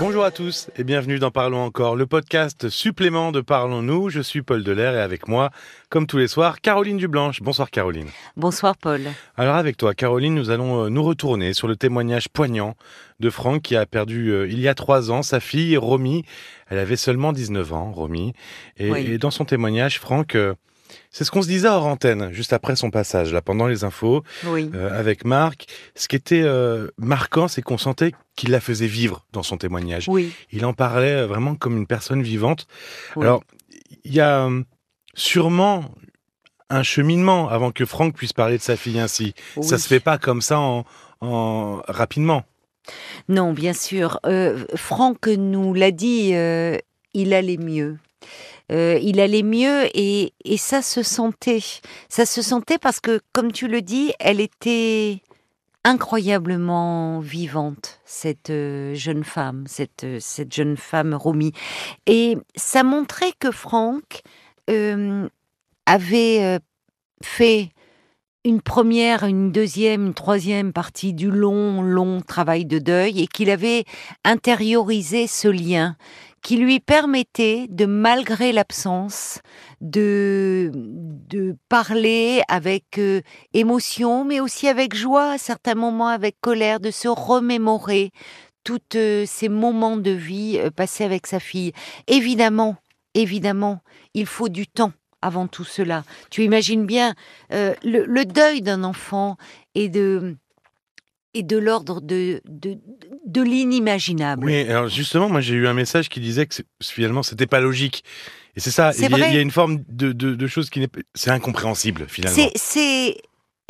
Bonjour à tous et bienvenue dans Parlons encore, le podcast supplément de Parlons-nous. Je suis Paul Delair et avec moi, comme tous les soirs, Caroline Dublanche. Bonsoir Caroline. Bonsoir Paul. Alors avec toi, Caroline, nous allons euh, nous retourner sur le témoignage poignant de Franck qui a perdu euh, il y a trois ans sa fille Romy. Elle avait seulement 19 ans, Romy. Et, Oui. et dans son témoignage, Franck, euh, c'est ce qu'on se disait hors antenne, juste après son passage, là, pendant les infos. Oui. euh, avec Marc. Ce qui était euh, marquant, c'est qu'on sentait qu'il la faisait vivre dans son témoignage. Oui. Il en parlait euh, vraiment comme une personne vivante. oui. Alors, il y a sûrement un cheminement avant que Franck puisse parler de sa fille ainsi. Ça se fait pas comme ça en, en- rapidement. Non, bien sûr. Euh, Franck nous l'a dit, euh, il allait mieux. Euh, il allait mieux et, et ça se sentait. Ça se sentait parce que, comme tu le dis, elle était incroyablement vivante, cette euh, jeune femme, cette, euh, cette jeune femme Romy. Et ça montrait que Franck avait fait une première, une deuxième, une troisième partie du long, long travail de deuil et qu'il avait intériorisé ce lien qui lui permettait de, malgré l'absence, de, de parler avec euh, émotion, mais aussi avec joie, à certains moments avec colère, de se remémorer tous euh, ces moments de vie euh, passés avec sa fille. Évidemment, évidemment, il faut du temps avant tout cela. Tu imagines bien le, deuil d'un enfant est de est de l'ordre de de, de l'inimaginable. Oui, alors justement, moi j'ai eu un message qui disait que finalement c'était pas logique. Et c'est ça, il y, a, il y a une forme de, de, de chose qui n'est c'est incompréhensible finalement. C'est,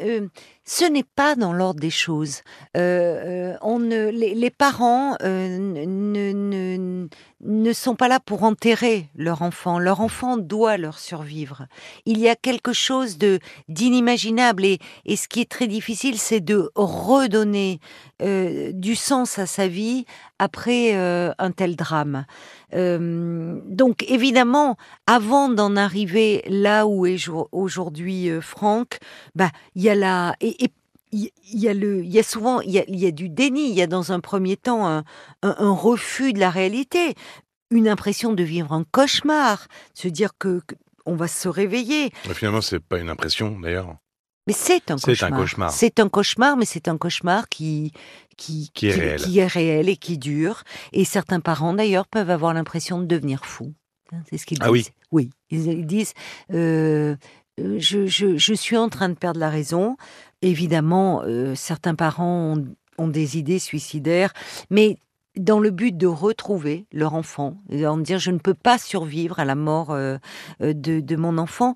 euh, ce n'est pas dans l'ordre des choses. Euh, euh, on ne, les, les parents euh, ne, ne, ne sont pas là pour enterrer leur enfant. Leur enfant doit leur survivre. Il y a quelque chose de d'inimaginable et, ce qui est très difficile, c'est de redonner euh, du sens à sa vie après euh, un tel drame. Euh, donc évidemment, avant d'en arriver là où est jour- aujourd'hui Franck, bah il y a la il y a le, il y a souvent, il y a, il y a du déni. Il y a dans un premier temps un, un- un refus de la réalité, une impression de vivre un cauchemar, se dire que, que on va se réveiller. Mais Finalement, c'est pas une impression d'ailleurs. Mais c'est un C'est un cauchemar. cauchemar. C'est un cauchemar, mais c'est un cauchemar qui qui, Qui est réel. qui est réel et qui dure. Et certains parents d'ailleurs peuvent avoir l'impression de devenir fous. Hein, C'est ce qu'ils disent. Ah oui. Oui, ils, disent. euh, euh, je, je, je suis en train de perdre la raison. Évidemment, euh, certains parents ont, ont des idées suicidaires, mais dans le but de retrouver leur enfant, et en dire je ne peux pas survivre à la mort euh, euh, de, de mon enfant.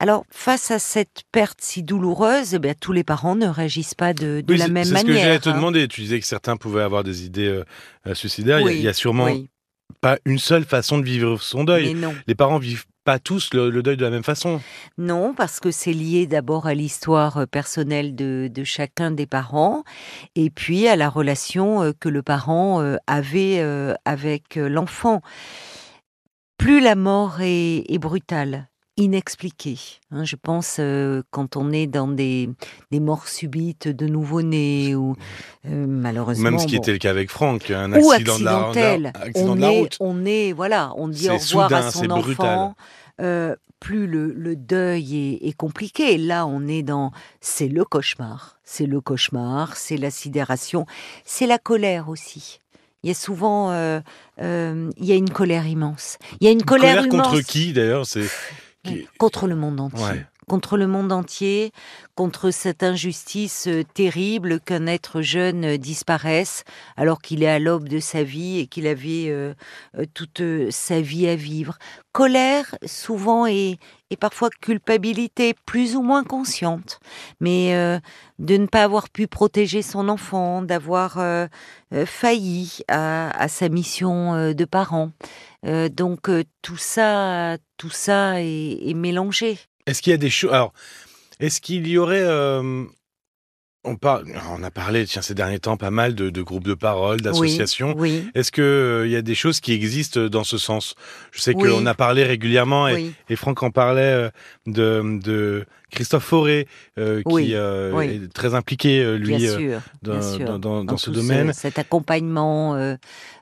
Alors, face à cette perte si douloureuse, eh bien, tous les parents ne réagissent pas de, de Oui, la c'est- même c'est manière. ce que j'allais te hein. demander. Tu disais que certains pouvaient avoir des idées euh, suicidaires. Il y a- Oui, il y, a sûrement oui, pas une seule façon de vivre son deuil. Les parents vivent pas tous le, deuil de la même façon. Non, parce que c'est lié d'abord à l'histoire euh, personnelle de, chacun des parents, et puis à la relation euh, que le parent euh, avait avec l'enfant. Plus la mort est brutale, inexpliquée. hein, je pense euh, quand on est dans des, des morts subites de nouveau-nés ou euh, malheureusement Même ce qui bon, était le cas avec Franck, un ou accident de la, un accident on de la est, route. on est, voilà, on dit au revoir soudain, à son brutal. enfant. euh, plus le, le deuil est, est compliqué. Là, on est dans, c'est le cauchemar, c'est le cauchemar, c'est la sidération, c'est la colère aussi. Il y a souvent, euh, euh, il y a une colère immense. Il y a une colère, Colère contre immense qui d'ailleurs? C'est qui- contre le monde entier. Ouais. Contre le monde entier, contre cette injustice euh, terrible qu'un être jeune euh, disparaisse alors qu'il est à l'aube de sa vie et qu'il avait euh, toute sa vie à vivre. Colère, souvent, et, parfois culpabilité, plus ou moins consciente, mais euh, de ne pas avoir pu protéger son enfant, d'avoir euh, euh, failli à, sa mission de parent. Donc tout ça, tout ça est, est mélangé. Est-ce qu'il y a des choses Alors, est-ce qu'il y aurait on, parle, on a parlé tiens, ces derniers temps pas mal de, de groupes de parole, d'associations. Oui, Est-ce qu'il il y a des choses qui existent dans ce sens? Je sais Oui. qu'on a parlé régulièrement et, et Franck en parlait euh, de, de Christophe Fauré, qui est très impliqué, lui, dans, ce domaine. cet accompagnement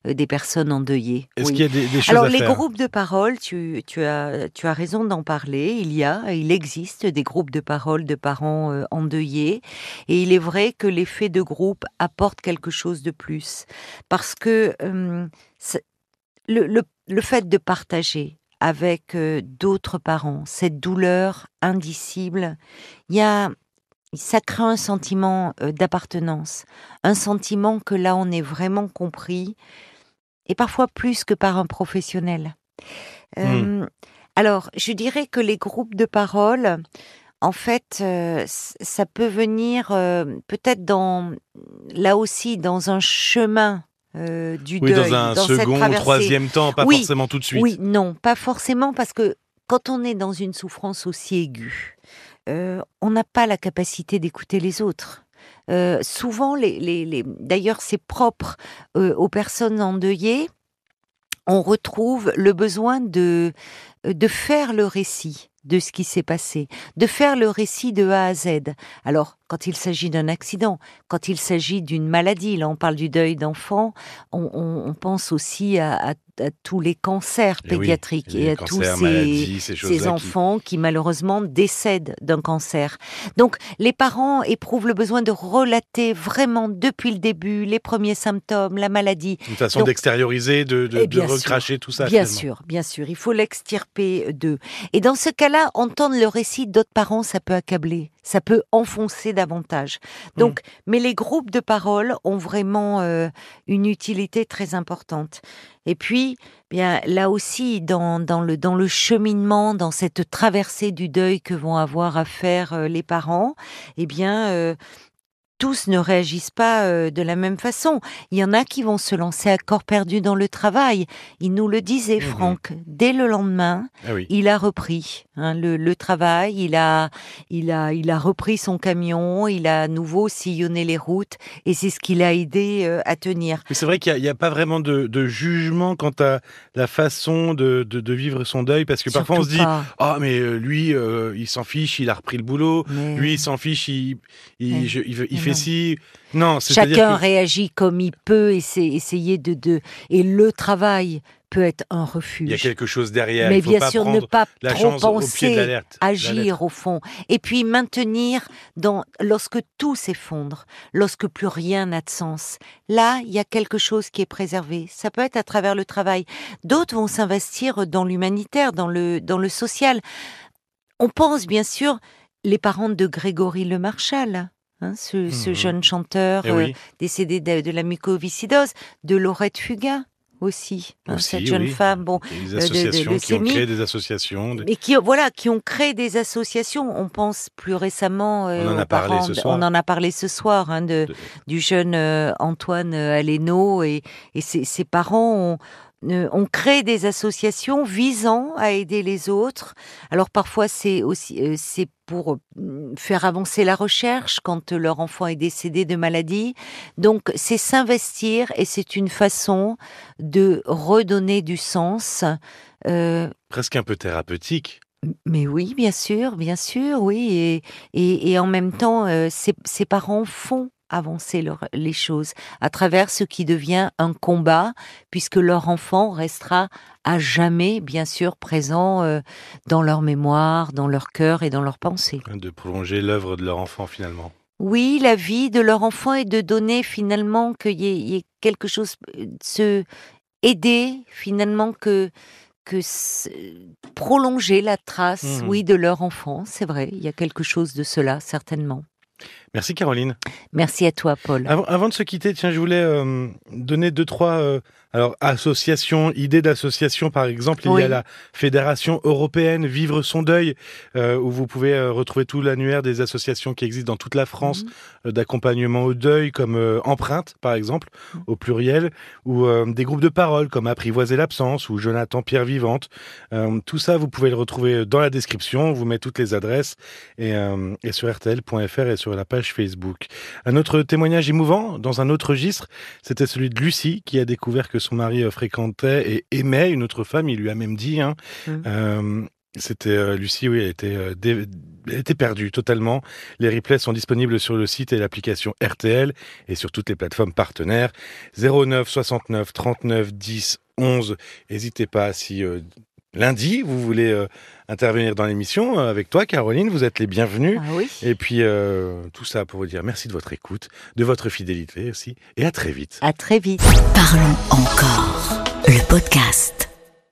des personnes endeuillées. Est-ce qu'il y a des, choses Alors, à les faire groupes de parole, tu, tu, as, tu as raison d'en parler. Il y a, il existe des groupes de parole de parents endeuillés. Et il est vrai que l'effet de groupe apporte quelque chose de plus. Parce que le, le, le fait de partager avec d'autres parents cette douleur indicible, il y a ça crée un sentiment d'appartenance, un sentiment que là on est vraiment compris, et parfois plus que par un professionnel. Mmh. alors, je dirais que les groupes de parole, en fait, ça peut venir peut-être dans là aussi dans un chemin euh, du oui, deuil. dans un second ou troisième temps, pas forcément tout de suite. Oui, non, pas forcément, parce que quand on est dans une souffrance aussi aiguë, euh, on n'a pas la capacité d'écouter les autres. Euh, souvent, les, les, les... d'ailleurs, c'est propre aux personnes endeuillées. On retrouve le besoin de de faire le récit de ce qui s'est passé, de faire le récit de A à Z. Alors, quand il s'agit d'un accident, quand il s'agit d'une maladie, là on parle du deuil d'enfant, on, pense aussi à, tous les cancers eh pédiatriques et, à tous ces, enfants qui... malheureusement décèdent d'un cancer. Donc les parents éprouvent le besoin de relater vraiment depuis le début les premiers symptômes, la maladie. Une façon d'extérioriser, de, de, eh recracher tout ça. Bien sûr, bien sûr, il faut l'extirper d'eux. Et dans ce cas-là, entendre le récit d'autres parents, ça peut accabler ça peut enfoncer davantage. Donc, mm. mais les groupes de parole ont vraiment euh, une utilité très importante. Et puis, bien là aussi, dans, dans, le, dans le cheminement, dans cette traversée du deuil que vont avoir à faire euh, les parents, eh bien, euh, tous ne réagissent pas euh, de la même façon. Il y en a qui vont se lancer à corps perdu dans le travail. Il nous le disait, mmh Franck. Dès le lendemain, ah il a repris hein, le, travail. Il a, il a, il a repris son camion. Il a à nouveau sillonné les routes, et c'est ce qui l'a aidé euh, à tenir. Mais c'est vrai qu'il n'y a, pas vraiment de, jugement quant à la façon de, vivre son deuil, parce que parfois on se dit, ah mais euh, lui, il s'en fiche, il a repris le boulot. Lui, il s'en fiche, il, il, il fait non, Chacun réagit comme il peut et c'est essayer de, de. Et le travail peut être un refuge. Il y a quelque chose derrière. Mais bien sûr, ne pas trop penser, agir au fond. Et puis maintenir dans, lorsque tout s'effondre, lorsque plus rien n'a de sens. Là, il y a quelque chose qui est préservé. Ça peut être à travers le travail. D'autres vont s'investir dans l'humanitaire, dans le, dans le social. On pense bien sûr les parents de Grégory Le Marchal Hein, ce, mmh jeune chanteur eh euh, décédé de, la mucoviscidose, de Laurette Fugain aussi, hein, cette jeune femme, bon, des associations qui ont créé des associations, et qui voilà, qui ont créé des associations. On pense plus récemment, euh, on en a parlé ce soir, on en a parlé ce soir, hein, de, du jeune euh, Antoine Aleno et, et ses, ses parents ont on crée des associations visant à aider les autres. Alors parfois c'est aussi euh, c'est pour faire avancer la recherche quand leur enfant est décédé de maladie. Donc c'est s'investir et c'est une façon de redonner du sens. Euh, Presque un peu thérapeutique. Mais oui, bien sûr, bien sûr, oui. Et, et, en même temps, euh, ces parents font avancer les choses à travers ce qui devient un combat, puisque leur enfant restera à jamais, bien sûr, présent euh, dans leur mémoire, dans leur cœur et dans leur pensée. De prolonger l'œuvre de leur enfant finalement. Oui, la vie de leur enfant et de donner finalement qu'il y, ait quelque chose, de se aider finalement que que prolonger la trace, mmh oui, de leur enfant, c'est vrai, il y a quelque chose de cela, certainement. Merci Caroline. Merci à toi Paul. Avant, de se quitter, tiens, je voulais euh, donner deux, trois euh, alors, association, idée d'association, par exemple, il y a la Fédération européenne Vivre son deuil, euh, où vous pouvez retrouver tout l'annuaire des associations qui existent dans toute la France mhm. d'accompagnement au deuil, comme Empreinte, par exemple, mhm. au pluriel, ou des groupes de parole comme Apprivoiser l'absence ou Jonathan Pierre Vivante. tout ça, vous pouvez le retrouver dans la description. On vous met toutes les adresses et, et sur rtl.fr et sur la page Facebook. Un autre témoignage émouvant dans un autre registre, c'était celui de Lucie qui a découvert que son mari euh, fréquentait et aimait une autre femme. Il lui a même dit. Hein, mmh. euh, C'était Lucie, oui, elle était, elle était perdue totalement. Les replays sont disponibles sur le site et l'application RTL et sur toutes les plateformes partenaires. 09 69 39 10 11. N'hésitez pas si lundi vous voulez intervenir dans l'émission avec toi, Caroline. Vous êtes les bienvenus. Ah oui. Et puis tout ça pour vous dire merci de votre écoute, de votre fidélité aussi, et à très vite. À très vite. Parlons encore. Le podcast.